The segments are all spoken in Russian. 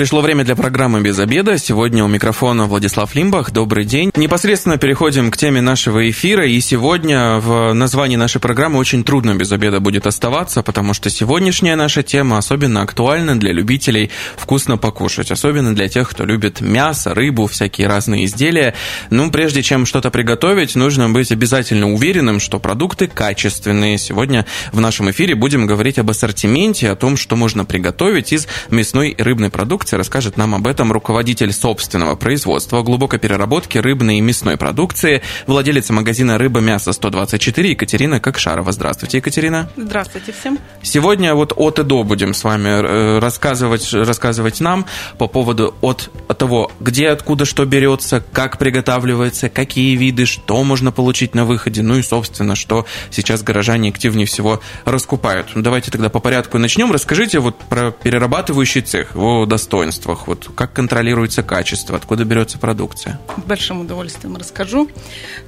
Пришло время для программы «Без обеда». Сегодня у микрофона Владислав Лимбах. Добрый день. Непосредственно переходим к теме нашего эфира. И сегодня в названии нашей программы очень трудно без обеда будет оставаться, потому что сегодняшняя наша тема особенно актуальна для любителей вкусно покушать. Особенно для тех, кто любит мясо, рыбу, всякие разные изделия. Ну, прежде чем что-то приготовить, нужно быть обязательно уверенным, что продукты качественные. Сегодня в нашем эфире будем говорить об ассортименте, о том, что можно приготовить из мясной и рыбной продукции продукции. Расскажет нам об этом руководитель собственного производства глубокой переработки рыбной и мясной продукции, владелица магазина «Рыба мясо 124» Екатерина Кокшарова. Здравствуйте, Екатерина. Здравствуйте всем. Сегодня вот от и до будем с вами э, рассказывать, рассказывать нам по поводу от, от того, где, откуда что берется, как приготавливается, какие виды, что можно получить на выходе, ну и, собственно, что сейчас горожане активнее всего раскупают. Давайте тогда по порядку начнем. Расскажите вот про перерабатывающий цех, его достоинства достоинствах? Вот как контролируется качество, откуда берется продукция? С большим удовольствием расскажу.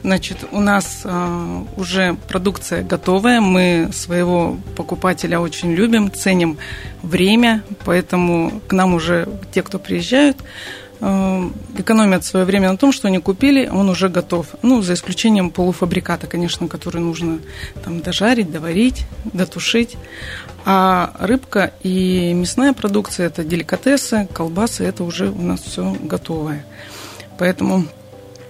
Значит, у нас э, уже продукция готовая, мы своего покупателя очень любим, ценим время, поэтому к нам уже те, кто приезжают, экономят свое время на том, что они купили, он уже готов. Ну, за исключением полуфабриката, конечно, который нужно там дожарить, доварить, дотушить. А рыбка и мясная продукция – это деликатесы, колбасы – это уже у нас все готовое. Поэтому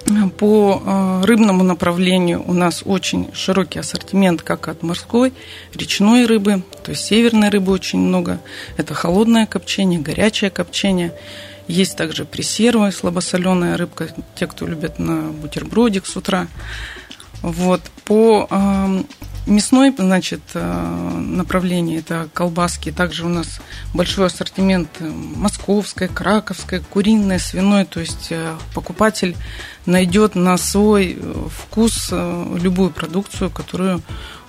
э, по э, рыбному направлению у нас очень широкий ассортимент как от морской, речной рыбы, то есть северной рыбы очень много. Это холодное копчение, горячее копчение. Есть также пресервы, слабосоленая рыбка, те, кто любят на бутербродик с утра. Вот. По э, Мясной, значит, э, направление – это колбаски. Также у нас большой ассортимент э, московской, краковской, куриной, свиной. То есть э, покупатель найдет на свой вкус любую продукцию, которую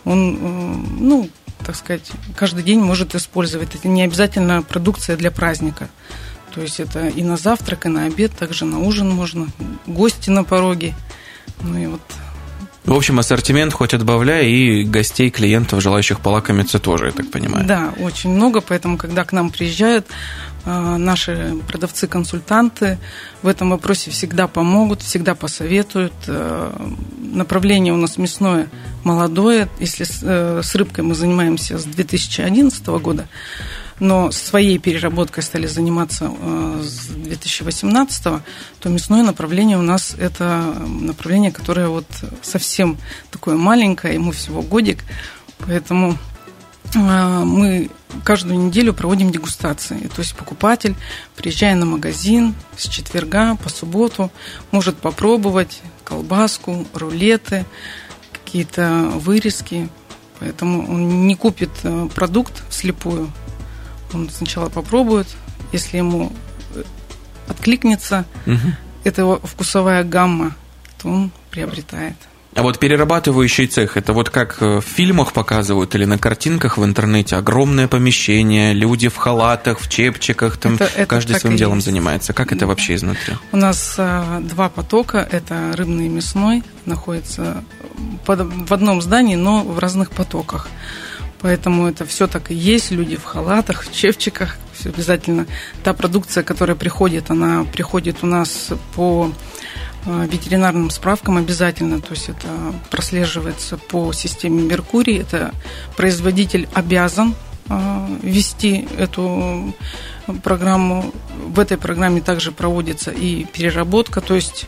он, ну, так сказать, каждый день может использовать. Это не обязательно продукция для праздника. То есть это и на завтрак, и на обед, также на ужин можно, гости на пороге. Ну и вот в общем, ассортимент хоть отбавляй, и гостей, клиентов, желающих полакомиться тоже, я так понимаю. Да, очень много, поэтому, когда к нам приезжают э, наши продавцы-консультанты, в этом вопросе всегда помогут, всегда посоветуют. Э, направление у нас мясное молодое. Если э, с рыбкой мы занимаемся с 2011 года, но своей переработкой стали заниматься э, с 2018 то мясное направление у нас это направление, которое вот совсем такое маленькое, ему всего годик, поэтому э, мы каждую неделю проводим дегустации. То есть покупатель, приезжая на магазин с четверга по субботу, может попробовать колбаску, рулеты, какие-то вырезки. Поэтому он не купит э, продукт вслепую, он сначала попробует, если ему э, откликнется угу. эта вкусовая гамма, то он приобретает. А вот перерабатывающий цех, это вот как э, в фильмах показывают или на картинках в интернете, огромное помещение, люди в халатах, в чепчиках, там это, это каждый своим делом есть. занимается. Как это вообще изнутри? У нас а, два потока, это рыбный и мясной, находится под, в одном здании, но в разных потоках. Поэтому это все так и есть. Люди в халатах, в чепчиках. Все обязательно. Та продукция, которая приходит, она приходит у нас по э, ветеринарным справкам обязательно, то есть это прослеживается по системе Меркурий, это производитель обязан э, вести эту программу. В этой программе также проводится и переработка, то есть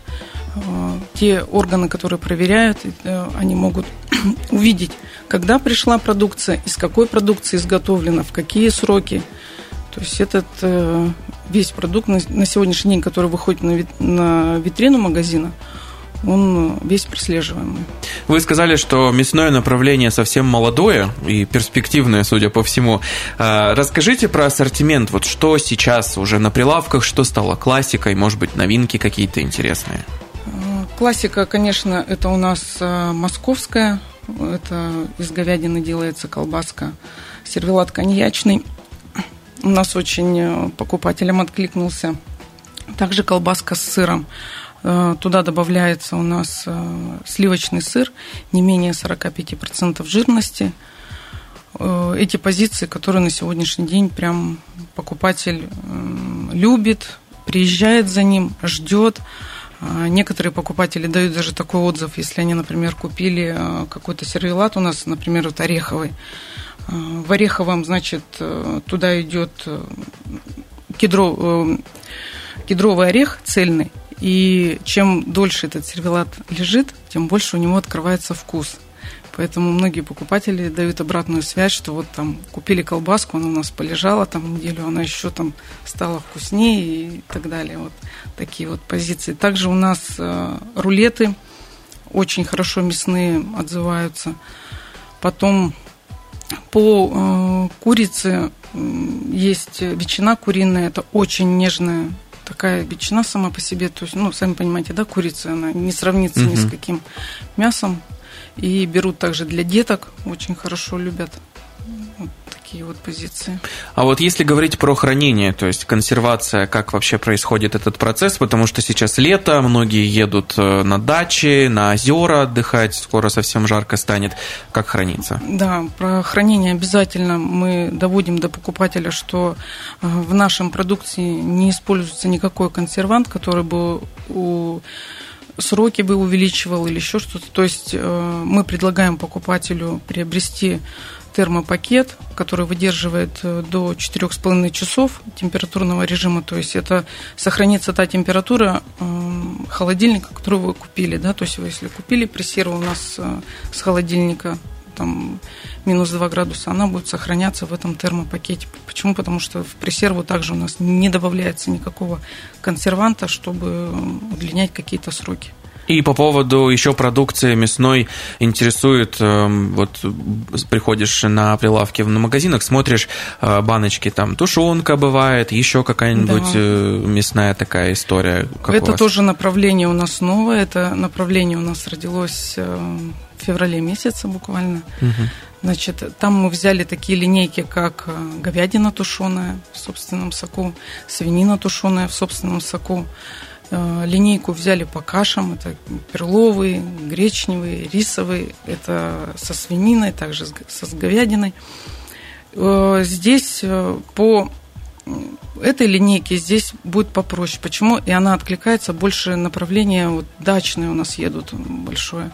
те органы, которые проверяют, э, они могут увидеть, когда пришла продукция, из какой продукции изготовлена, в какие сроки. То есть этот э, весь продукт на сегодняшний день, который выходит на витрину магазина, он весь прослеживаемый. Вы сказали, что мясное направление совсем молодое и перспективное, судя по всему. Расскажите про ассортимент. Вот что сейчас уже на прилавках, что стало классикой, может быть, новинки какие-то интересные? Классика, конечно, это у нас э, московская. Это из говядины делается колбаска. Сервелат коньячный. У нас очень э, покупателям откликнулся. Также колбаска с сыром. Э, туда добавляется у нас сливочный сыр, не менее 45% жирности. Эти позиции, которые на сегодняшний день прям покупатель любит, приезжает за ним, ждет. Некоторые покупатели дают даже такой отзыв, если они, например, купили какой-то сервелат у нас, например, вот ореховый. В ореховом, значит, туда идет кедро, кедровый орех цельный, и чем дольше этот сервелат лежит, тем больше у него открывается вкус. Поэтому многие покупатели дают обратную связь, что вот там купили колбаску, она у нас полежала там неделю, она еще там стала вкуснее и так далее. Вот такие вот позиции. Также у нас э, рулеты очень хорошо мясные отзываются. Потом по э, курице есть ветчина куриная, это очень нежная такая ветчина сама по себе, то есть, ну, сами понимаете, да, курица, она не сравнится угу. ни с каким мясом. И берут также для деток, очень хорошо любят такие вот позиции. А вот если говорить про хранение, то есть консервация, как вообще происходит этот процесс, потому что сейчас лето, многие едут э, на дачи, на озера отдыхать, скоро совсем жарко станет. Как хранится? Да, про хранение обязательно мы доводим до покупателя, что э, в нашем продукции не используется никакой консервант, который бы у сроки бы увеличивал или еще что-то. То есть э, мы предлагаем покупателю приобрести термопакет, который выдерживает э, до 4,5 часов температурного режима. То есть это сохранится та температура э, холодильника, которую вы купили. Да? То есть вы если купили прессеру у нас э, с холодильника там минус 2 градуса, она будет сохраняться в этом термопакете. Почему? Потому что в пресерву также у нас не добавляется никакого консерванта, чтобы удлинять какие-то сроки. И по поводу еще продукции мясной интересует, эм, вот приходишь на прилавки на магазинах, смотришь э, баночки, там тушенка бывает, еще какая-нибудь да. Э, мясная такая история. Как это тоже направление у нас новое, это направление у нас родилось э, в феврале месяце буквально. Угу. Значит, там мы взяли такие линейки, как говядина тушеная в собственном соку, свинина тушеная в собственном соку, линейку взяли по кашам. Это перловые, гречневые, рисовые. Это со свининой, также со говядиной. Э, здесь э, по этой линейке здесь будет попроще. Почему? И она откликается больше направления вот дачные у нас едут большое.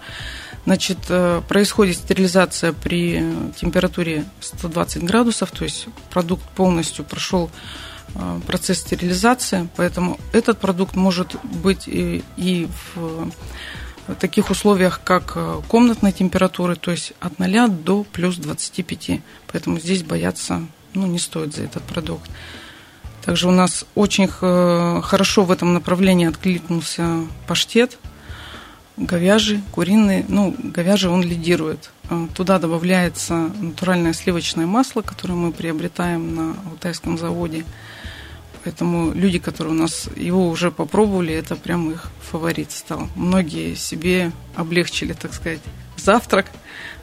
Значит, происходит стерилизация при температуре 120 градусов, то есть продукт полностью прошел Э, процесс стерилизации, поэтому этот продукт может быть и, и в таких условиях, как э, комнатной температуры, то есть от 0 до плюс 25. Поэтому здесь бояться ну, не стоит за этот продукт. Также у нас очень э, хорошо в этом направлении откликнулся паштет, говяжий, куриный. Ну, говяжий он лидирует. Туда добавляется натуральное сливочное масло, которое мы приобретаем на Алтайском заводе. Поэтому люди, которые у нас его уже попробовали, это прям их фаворит стал. Многие себе облегчили, так сказать, завтрак.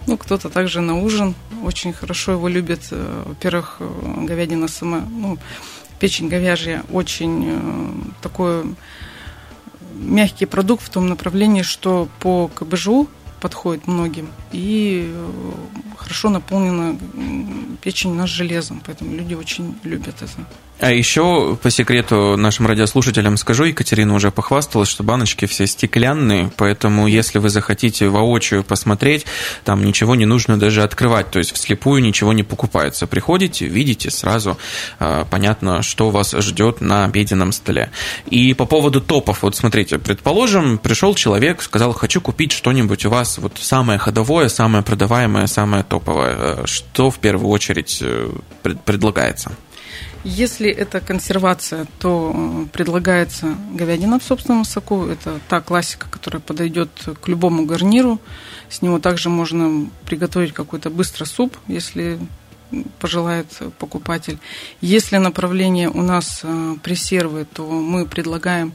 Ну, кто-то также на ужин. Очень хорошо его любят. Э, во-первых, э, говядина сама, ну, печень говяжья очень э, такой мягкий продукт в том направлении, что по КБЖУ подходит многим. И хорошо наполнена печень у нас железом, поэтому люди очень любят это. А еще по секрету нашим радиослушателям скажу, Екатерина уже похвасталась, что баночки все стеклянные, поэтому если вы захотите воочию посмотреть, там ничего не нужно даже открывать, то есть вслепую ничего не покупается. Приходите, видите сразу, а, понятно, что вас ждет на обеденном столе. И по поводу топов, вот смотрите, предположим, пришел человек, сказал, хочу купить что-нибудь у вас, вот самое ходовое, самое продаваемое, самое топовое. Что в первую очередь э, предлагается? Если это консервация, то э, предлагается говядина в собственном соку. Это та классика, которая подойдет к любому гарниру. С него также можно приготовить какой-то быстрый суп, если пожелает покупатель. Если направление у нас э, пресервы, то мы предлагаем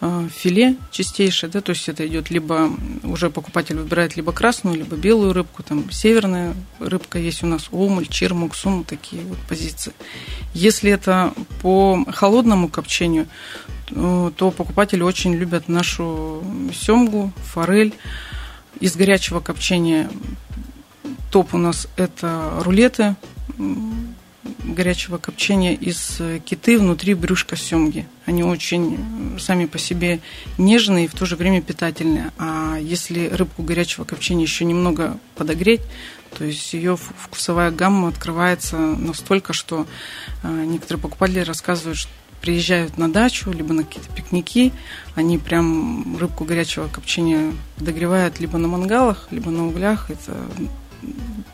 э, филе чистейшее, да, то есть это идет либо уже покупатель выбирает либо красную, либо белую рыбку, там северная рыбка есть у нас, омуль, чирмук, сум, такие вот позиции. Если это по холодному копчению, то покупатели очень любят нашу семгу, форель. Из горячего копчения топ у нас это рулеты горячего копчения из киты внутри брюшка семги. Они очень сами по себе нежные и в то же время питательные. А если рыбку горячего копчения еще немного подогреть, то есть ее вкусовая гамма открывается настолько, что а, некоторые покупатели рассказывают, что приезжают на дачу, либо на какие-то пикники, они прям рыбку горячего копчения подогревают либо на мангалах, либо на углях. Это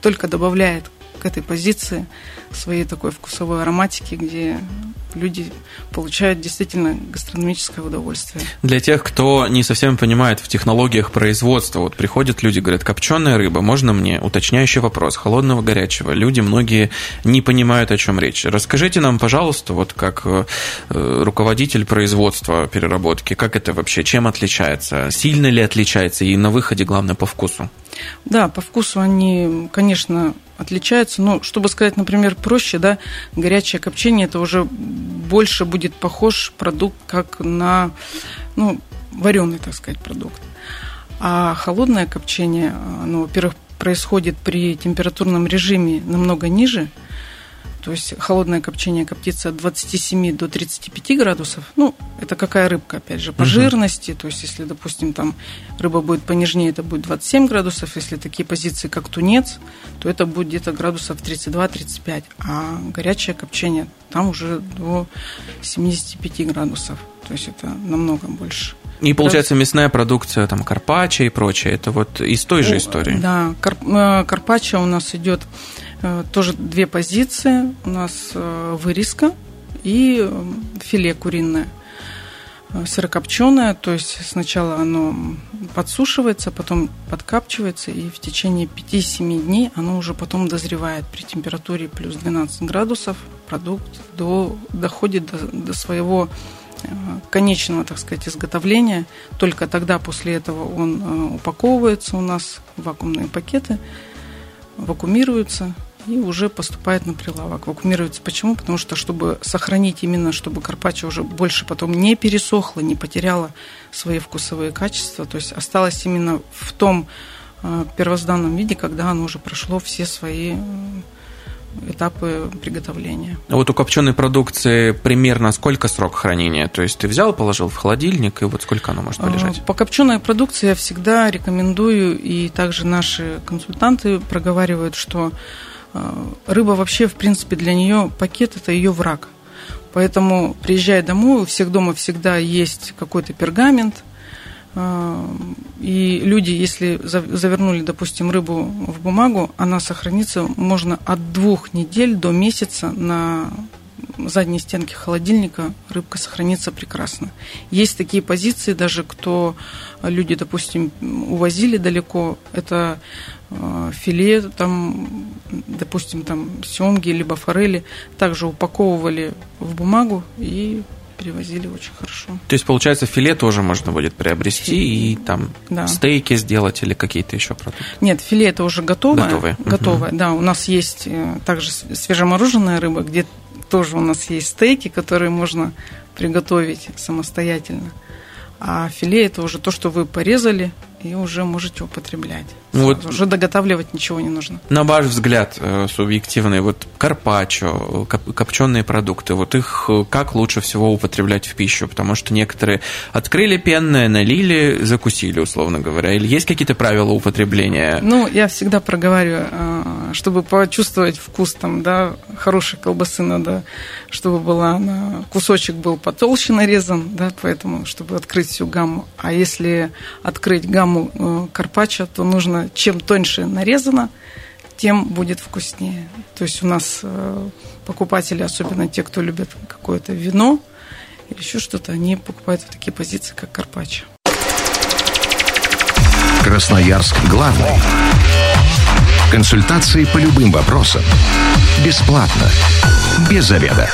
только добавляет к этой позиции своей такой вкусовой ароматики, где люди получают действительно гастрономическое удовольствие. Для тех, кто не совсем понимает в технологиях производства, вот приходят люди, говорят, копченая рыба, можно мне? Уточняющий вопрос, холодного, горячего. Люди многие не понимают, о чем речь. Расскажите нам, пожалуйста, вот как э, руководитель производства переработки, как это вообще, чем отличается? Сильно ли отличается и на выходе, главное, по вкусу? Да, по вкусу они, конечно, отличаются. Но, чтобы сказать, например, проще, да, горячее копчение, это уже больше будет похож продукт как на, ну, вареный, так сказать, продукт. А холодное копчение, ну, во-первых, происходит при температурном режиме намного ниже – то есть холодное копчение коптится от 27 до 35 градусов. Ну, это какая рыбка, опять же, по угу. жирности. То есть, если, допустим, там рыба будет понежнее, это будет 27 градусов. Если такие позиции, как тунец, то это будет где-то градусов 32-35. А горячее копчение там уже до 75 градусов. То есть, это намного больше. И получается мясная продукция, там карпаччо и прочее, это вот из той же истории. Да, э, карпаччо у нас идет тоже две позиции. У нас э, вырезка и э, филе куриное сырокопченое, то есть сначала оно подсушивается, потом подкапчивается, и в течение 5-7 дней оно уже потом дозревает при температуре плюс 12 градусов. Продукт до, доходит до, до своего конечного, так сказать, изготовления. Только тогда после этого он упаковывается у нас в вакуумные пакеты, вакуумируется, и уже поступает на прилавок. Вакуумируется почему? Потому что, чтобы сохранить именно, чтобы карпаччо уже больше потом не пересохло, не потеряло свои вкусовые качества, то есть осталось именно в том э, первозданном виде, когда оно уже прошло все свои этапы приготовления. А вот у копченой продукции примерно сколько срок хранения? То есть ты взял, положил в холодильник, и вот сколько оно может полежать? По копченой продукции я всегда рекомендую, и также наши консультанты проговаривают, что а, рыба вообще, в принципе, для нее пакет – это ее враг. Поэтому, приезжая домой, у всех дома всегда есть какой-то пергамент, а, и люди, если завернули, допустим, рыбу в бумагу, она сохранится можно от двух недель до месяца на задней стенке холодильника рыбка сохранится прекрасно. Есть такие позиции, даже кто люди, допустим, увозили далеко, это Э, филе, там, допустим, там семги либо форели, также упаковывали в бумагу и перевозили очень хорошо. То есть, получается, филе тоже можно будет приобрести филе. и там да. стейки сделать или какие-то еще продукты? Нет, филе это уже готовое. Готовое. Готовое, угу. да. У нас есть э, также свежемороженая рыба, где тоже у нас есть стейки, которые можно приготовить самостоятельно. А филе это уже то, что вы порезали, и уже можете употреблять. Ну, вот уже доготавливать ничего не нужно. На ваш взгляд, э, субъективный, вот карпаччо, копченые продукты, вот их э, как лучше всего употреблять в пищу? Потому что некоторые открыли пенное, налили, закусили, условно говоря. Или есть какие-то правила употребления? Ну, я всегда проговариваю, э, чтобы почувствовать вкус там, да, хорошей колбасы надо, чтобы была она, кусочек был потолще нарезан, да, поэтому, чтобы открыть всю гамму. А если открыть гамму карпаччо, то нужно чем тоньше нарезано, тем будет вкуснее. То есть у нас э, покупатели, особенно те, кто любит какое-то вино или еще что-то, они покупают в такие позиции, как карпаччо. Красноярск главный. Консультации по любым вопросам. Бесплатно. Без заведа.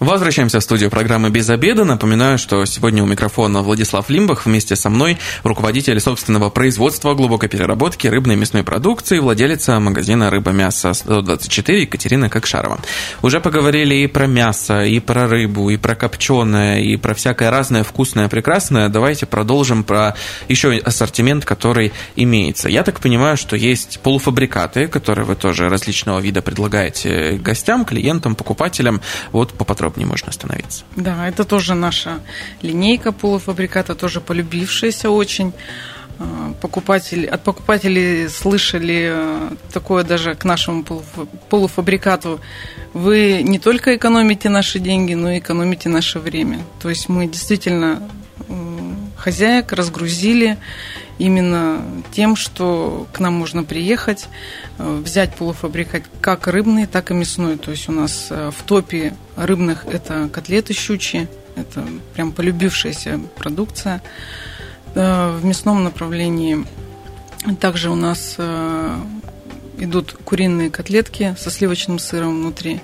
Возвращаемся в студию программы «Без обеда». Напоминаю, что сегодня у микрофона Владислав Лимбах вместе со мной, руководитель собственного производства глубокой переработки рыбной и мясной продукции, владелица магазина «Рыба-мясо 124» Екатерина Кокшарова. Уже поговорили и про мясо, и про рыбу, и про копченое, и про всякое разное вкусное, прекрасное. Давайте продолжим про еще ассортимент, который имеется. Я так понимаю, что есть полуфабрикаты, которые вы тоже различного вида предлагаете гостям, клиентам, покупателям. Вот поподробнее подробнее можно остановиться. Да, это тоже наша линейка полуфабриката, тоже полюбившаяся очень. А, покупатели, от покупателей слышали э, такое даже к нашему полуфабрикату. Вы не только экономите наши деньги, но и экономите наше время. То есть мы действительно хозяек разгрузили именно тем, что к нам можно приехать, э, взять полуфабрикат как рыбный, так и мясной. То есть у нас э, в топе рыбных это котлеты щучьи, это прям полюбившаяся продукция. Э, в мясном направлении также у нас идут куриные котлетки со сливочным сыром внутри.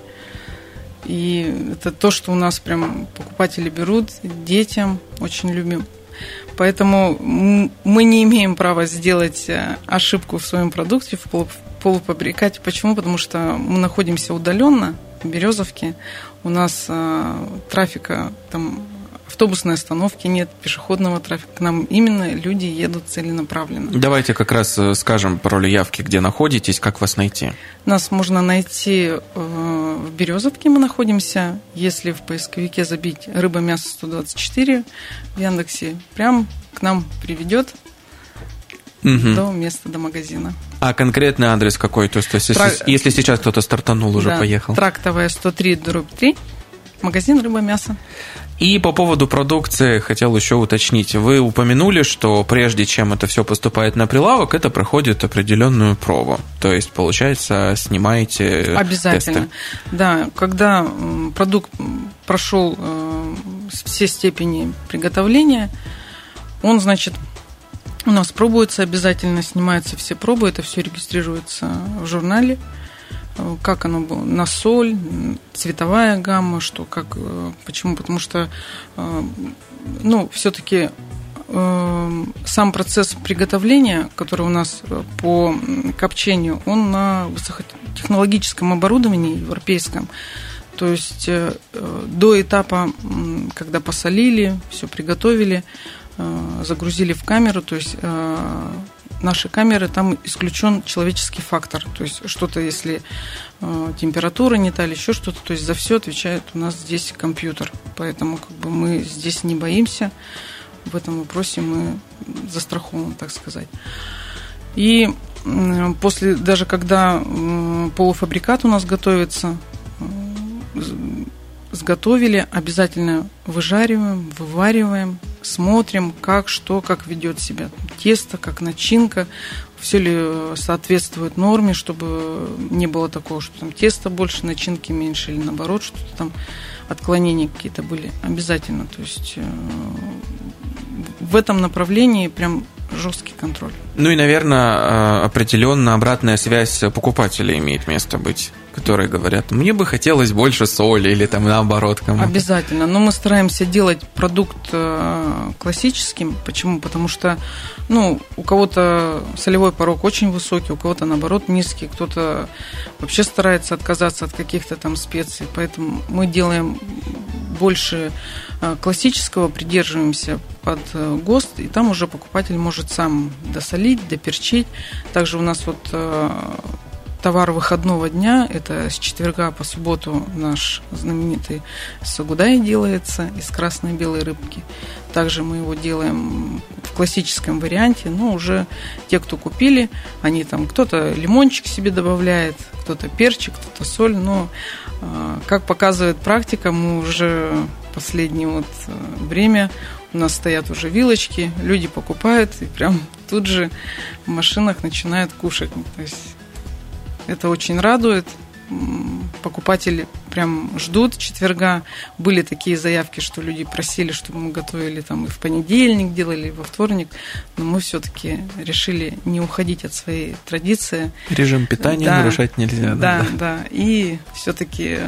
И это то, что у нас прям покупатели берут детям, очень любим. Поэтому мы не имеем права сделать э, ошибку в своем продукте, в полуфабрикате. Почему? Потому что мы находимся удаленно, в Березовке. У нас э, трафика там автобусной остановки нет, пешеходного трафика. К нам именно люди едут целенаправленно. Давайте как раз э, скажем пароль явки, где находитесь, как вас найти. Нас можно найти э, в Березовке, мы находимся. Если в поисковике забить «Рыба, мясо 124» в Яндексе, прям к нам приведет угу. до места, до магазина. А конкретный адрес какой? То есть, если, Трак... если сейчас кто-то стартанул, уже да, поехал. Трактовая 103, дробь 3, магазин «Рыба-мясо». И по поводу продукции хотел еще уточнить. Вы упомянули, что прежде чем это все поступает на прилавок, это проходит определенную пробу. То есть, получается, снимаете Обязательно. Тесты. Да, когда продукт прошел э, все степени приготовления, он, значит, у нас пробуется обязательно, снимаются все пробы, это все регистрируется в журнале как оно было, на соль, цветовая гамма, что как, э, почему, потому что, э, ну, все-таки э, сам процесс приготовления, который у нас по копчению, он на высокотехнологическом оборудовании европейском. То есть до этапа, когда посолили, все приготовили, загрузили в камеру, то есть наши камеры, там исключен человеческий фактор. То есть что-то, если э, температура не та или еще что-то, то есть за все отвечает у нас здесь компьютер. Поэтому как бы мы здесь не боимся. В этом вопросе мы застрахованы, так сказать. И после, даже когда полуфабрикат у нас готовится, э, сготовили, обязательно выжариваем, вывариваем, смотрим, как, что, как ведет себя тесто, как начинка, все ли соответствует норме, чтобы не было такого, что там тесто больше, начинки меньше, или наоборот, что-то там отклонения какие-то были. Обязательно. То есть э, в этом направлении прям жесткий контроль. Ну и, наверное, э, определенно обратная связь покупателя имеет место быть которые говорят, мне бы хотелось больше соли или там наоборот кому-то. Обязательно. Но мы стараемся делать продукт э, классическим. Почему? Потому что ну, у кого-то солевой порог очень высокий, у кого-то наоборот низкий, кто-то вообще старается отказаться от каких-то там специй. Поэтому мы делаем больше э, классического, придерживаемся под э, ГОСТ, и там уже покупатель может сам досолить, доперчить. Также у нас вот товар выходного дня, это с четверга по субботу наш знаменитый сагудай делается из красной и белой рыбки. Также мы его делаем в классическом варианте, но уже те, кто купили, они там, кто-то лимончик себе добавляет, кто-то перчик, кто-то соль, но а, как показывает практика, мы уже последнее вот э, время у нас стоят уже вилочки, люди покупают и прям тут же в машинах начинают кушать. То есть это очень радует. покупатели прям ждут четверга. Были такие заявки, что люди просили, чтобы мы готовили там и в понедельник делали, и во вторник. Но мы все-таки решили не уходить от своей традиции. Режим питания да, нарушать нельзя. Да, да. да. И все-таки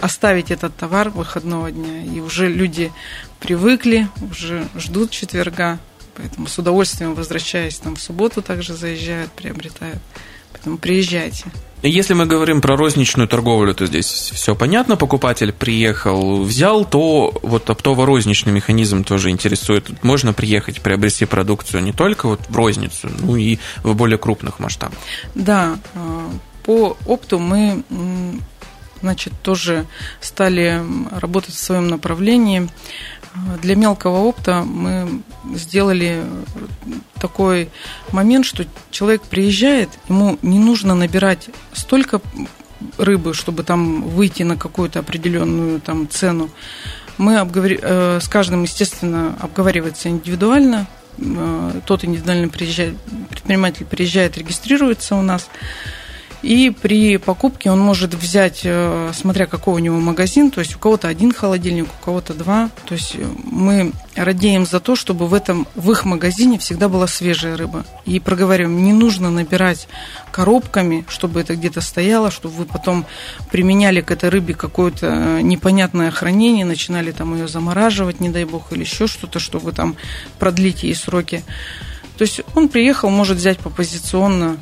оставить этот товар выходного дня. И уже люди привыкли, уже ждут четверга. Поэтому с удовольствием возвращаясь там в субботу также заезжают, приобретают. Поэтому приезжайте. Если мы говорим про розничную торговлю, то здесь все понятно. Покупатель приехал, взял, то вот оптово-розничный механизм тоже интересует. Можно приехать, приобрести продукцию не только вот в розницу, ну и в более крупных масштабах. Да, а, по опту мы значит, тоже стали работать в своем направлении. Для мелкого опта мы сделали такой момент, что человек приезжает, ему не нужно набирать столько рыбы, чтобы там выйти на какую-то определенную там цену. Мы обговор... Э, с каждым, естественно, обговаривается индивидуально. Э, тот индивидуально приезжает, предприниматель приезжает, регистрируется у нас. И при покупке он может взять, э, смотря какой у него магазин, то есть у кого-то один холодильник, у кого-то два. То есть э, мы радеем за то, чтобы в, этом, в их магазине всегда была свежая рыба. И проговариваем, не нужно набирать коробками, чтобы это где-то стояло, чтобы вы потом применяли к этой рыбе какое-то э, непонятное хранение, начинали там ее замораживать, не дай бог, или еще что-то, чтобы там продлить ей сроки. То есть он приехал, может взять по позиционно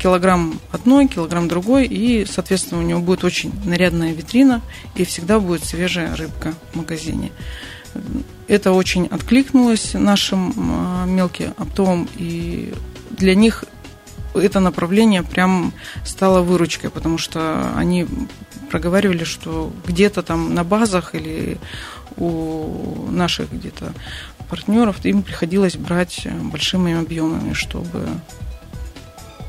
килограмм одной, килограмм другой, и, соответственно, у него будет очень нарядная витрина, и всегда будет свежая рыбка в магазине. Это очень откликнулось нашим а, мелким оптовым, и для них это направление прям стало выручкой, потому что они проговаривали, что где-то там на базах или у наших где-то партнеров, им приходилось брать большими объемами, чтобы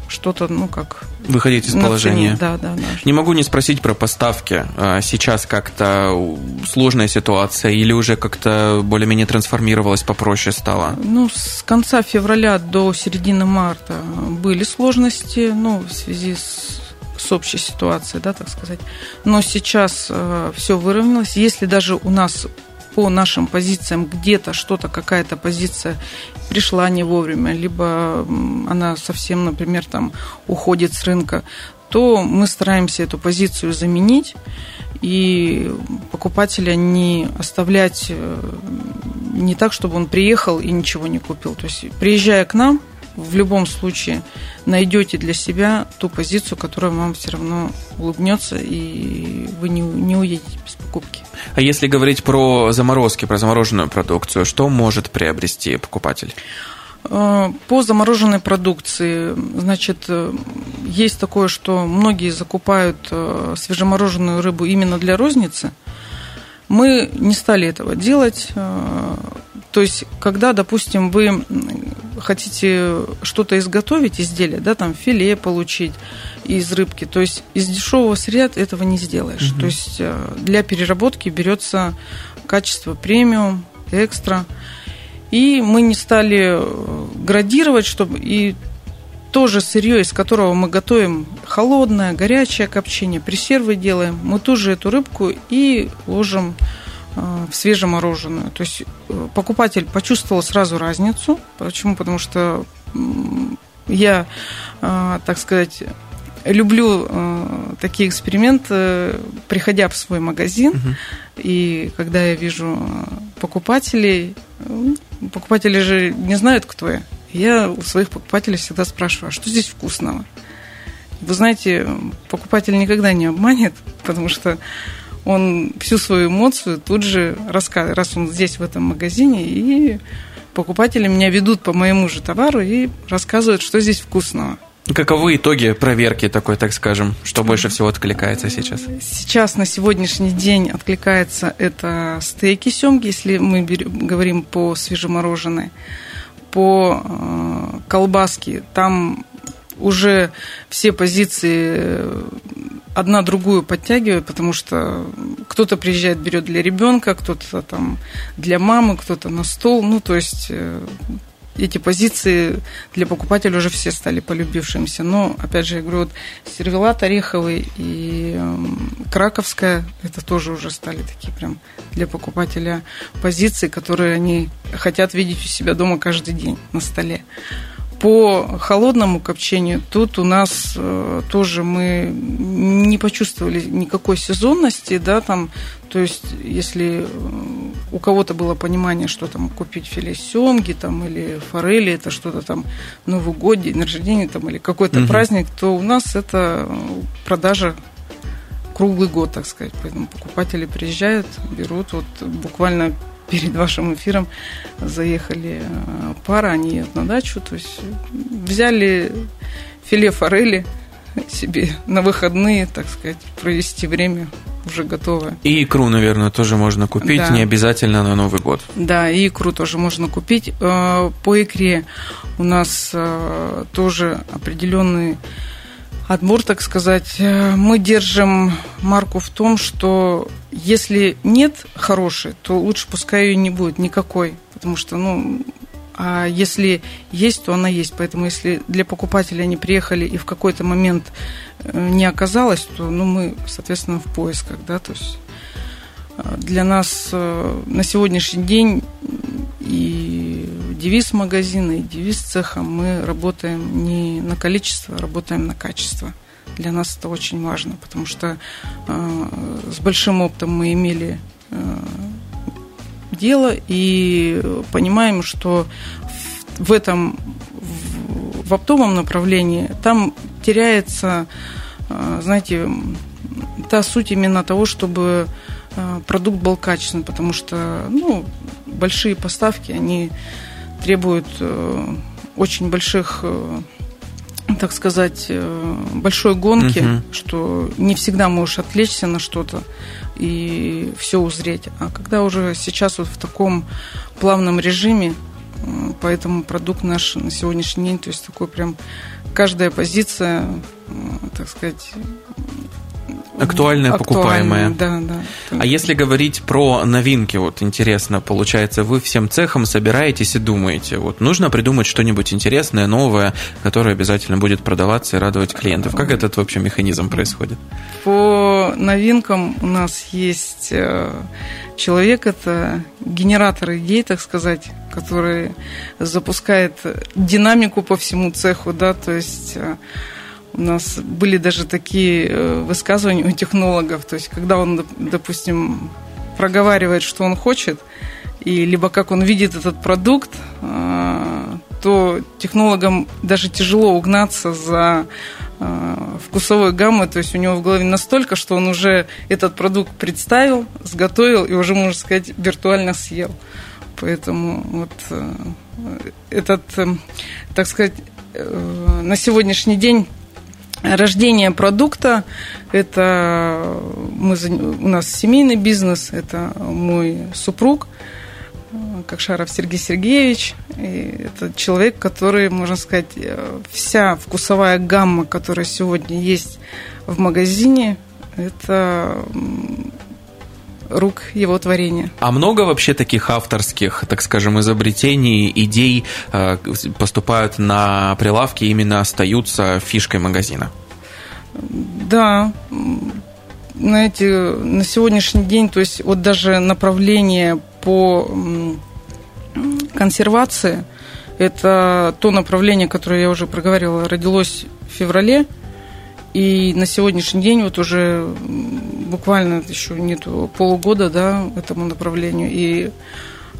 что-то, ну как... Выходить из положения. Да, да, да. Не могу не спросить про поставки. А сейчас как-то сложная ситуация или уже как-то более-менее трансформировалась, попроще стало? Ну, с конца февраля до середины марта были сложности, ну, в связи с с общей ситуацией, да, так сказать. Но сейчас э, все выровнялось. Если даже у нас по нашим позициям где-то что-то, какая-то позиция пришла не вовремя, либо она совсем, например, там уходит с рынка, то мы стараемся эту позицию заменить и покупателя не оставлять э, не так, чтобы он приехал и ничего не купил. То есть, приезжая к нам, в любом случае найдете для себя ту позицию, которая вам все равно улыбнется, и вы не, не уедете без покупки. А если говорить про заморозки, про замороженную продукцию, что может приобрести покупатель? Э, по замороженной продукции, значит, э, есть такое, что многие закупают э, свежемороженую рыбу именно для розницы. Мы не стали этого делать. То есть, когда, допустим, вы хотите что-то изготовить, изделие, да, там филе получить из рыбки, то есть из дешевого сырья этого не сделаешь. Угу. То есть э, для переработки берется качество премиум, экстра. И мы не стали э, градировать, чтобы и тоже сырье, из которого мы готовим холодное, горячее копчение, пресервы делаем, мы тоже эту рыбку и ложим в свежемороженую. То есть э, покупатель почувствовал сразу разницу. Почему? Потому что я, э, так сказать, люблю такие эксперименты, приходя в свой магазин, угу. и когда я вижу покупателей, покупатели же не знают, кто я. Я у своих покупателей всегда спрашиваю, а что здесь вкусного? Вы знаете, покупатель никогда не обманет, потому что он всю свою эмоцию тут же рассказывает, раз он здесь, в этом магазине, и покупатели меня ведут по моему же товару и рассказывают, что здесь вкусного. Каковы итоги проверки такой, так скажем, что больше всего откликается сейчас? Сейчас на сегодняшний день откликается это стейки семги, если мы берем, говорим по свежемороженой, по э, колбаске. Там уже все позиции одна другую подтягивает, потому что кто-то приезжает, берет для ребенка, кто-то там для мамы, кто-то на стол. Ну, то есть э, эти позиции для покупателя уже все стали полюбившимся. Но, опять же, я говорю, вот сервелат ореховый и эм, краковская, это тоже уже стали такие прям для покупателя позиции, которые они хотят видеть у себя дома каждый день на столе. По холодному копчению тут у нас э, тоже мы не почувствовали никакой сезонности, да, там, то есть если э, у кого-то было понимание, что там купить филе семги там или форели, это что-то там Новый год, день рождения там или какой-то угу. праздник, то у нас это продажа круглый год, так сказать. Поэтому покупатели приезжают, берут вот буквально перед вашим эфиром заехали э, пара, они на дачу, то есть взяли филе форели себе на выходные, так сказать, провести время уже готовое. И икру, наверное, тоже можно купить, да. не обязательно на Новый год. Да, и икру тоже можно купить. Э, по икре у нас э, тоже определенные отбор, так сказать. Э, мы держим марку в том, что если нет хорошей, то лучше пускай ее не будет никакой, потому что, ну, а если есть, то она есть. Поэтому если для покупателя они приехали и в какой-то момент э, не оказалось, то ну, мы, соответственно, в поисках. Да? То есть для нас на сегодняшний день и девиз магазина, и девиз цеха мы работаем не на количество, а работаем на качество. Для нас это очень важно, потому что э, с большим опытом мы имели э, дело и понимаем, что в, этом в, оптовом направлении там теряется, э, знаете, та суть именно того, чтобы э, продукт был качественный, потому что ну, большие поставки, они требуют э, очень больших, э, так сказать, э, большой гонки, угу. что не всегда можешь отвлечься на что-то и все узреть. А когда уже сейчас вот в таком плавном режиме, поэтому продукт наш на сегодняшний день, то есть такой прям каждая позиция, так сказать, Актуальная, покупаемая. Да, да. А если говорить про новинки, вот интересно, получается, вы всем цехом собираетесь и думаете, вот нужно придумать что-нибудь интересное, новое, которое обязательно будет продаваться и радовать клиентов. Как этот вообще механизм происходит? По новинкам у нас есть э, человек, это генератор идей, так сказать, который запускает динамику по всему цеху, да, то есть э, у нас были даже такие э, высказывания у технологов, то есть когда он, допустим, проговаривает, что он хочет, и либо как он видит этот продукт, э, то технологам даже тяжело угнаться за э, вкусовой гаммой, то есть у него в голове настолько, что он уже этот продукт представил, сготовил и уже, можно сказать, виртуально съел. Поэтому вот этот, так сказать, на сегодняшний день Рождение продукта – это мы, у нас семейный бизнес, это мой супруг, Кокшаров Сергей Сергеевич. И это человек, который, можно сказать, вся вкусовая гамма, которая сегодня есть в магазине, это рук его творения. А много вообще таких авторских, так скажем, изобретений, идей э, поступают на прилавки и именно остаются фишкой магазина? Да, знаете, на сегодняшний день, то есть вот даже направление по консервации, это то направление, которое я уже проговорила, родилось в феврале, и на сегодняшний день вот уже буквально еще нет полугода да, этому направлению. И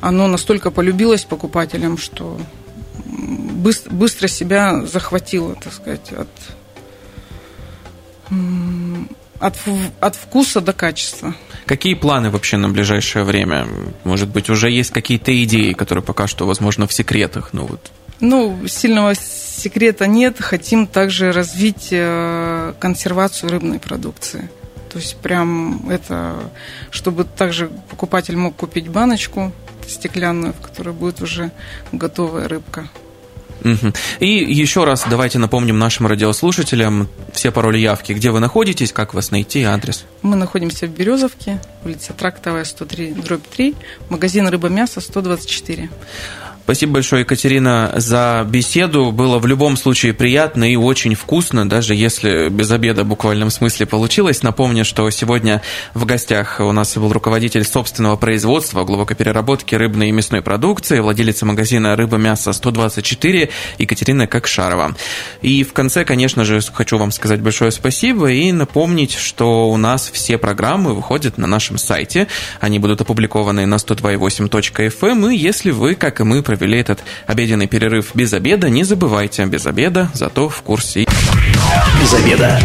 оно настолько полюбилось покупателям, что быстро, быстро себя захватило, так сказать, от, от, от вкуса до качества. Какие планы вообще на ближайшее время? Может быть, уже есть какие-то идеи, которые пока что, возможно, в секретах? Ну, вот. ну сильного секрета нет. Хотим также развить э, консервацию рыбной продукции. То есть прям это, чтобы также покупатель мог купить баночку стеклянную, в которой будет уже готовая рыбка. И еще раз давайте напомним нашим радиослушателям все пароли явки, где вы находитесь, как вас найти, адрес. Мы находимся в Березовке, улица Трактовая, 103, дробь 3, магазин рыба-мясо 124. Спасибо большое, Екатерина, за беседу. Было в любом случае приятно и очень вкусно, даже если без обеда в буквальном смысле получилось. Напомню, что сегодня в гостях у нас был руководитель собственного производства глубокой переработки рыбной и мясной продукции, владелица магазина «Рыба-мясо 124» Екатерина Кокшарова. И в конце, конечно же, хочу вам сказать большое спасибо и напомнить, что у нас все программы выходят на нашем сайте. Они будут опубликованы на 102.8.fm. Эм. И если вы, как и мы, провели этот обеденный перерыв без обеда, не забывайте без обеда, зато в курсе. Без обеда.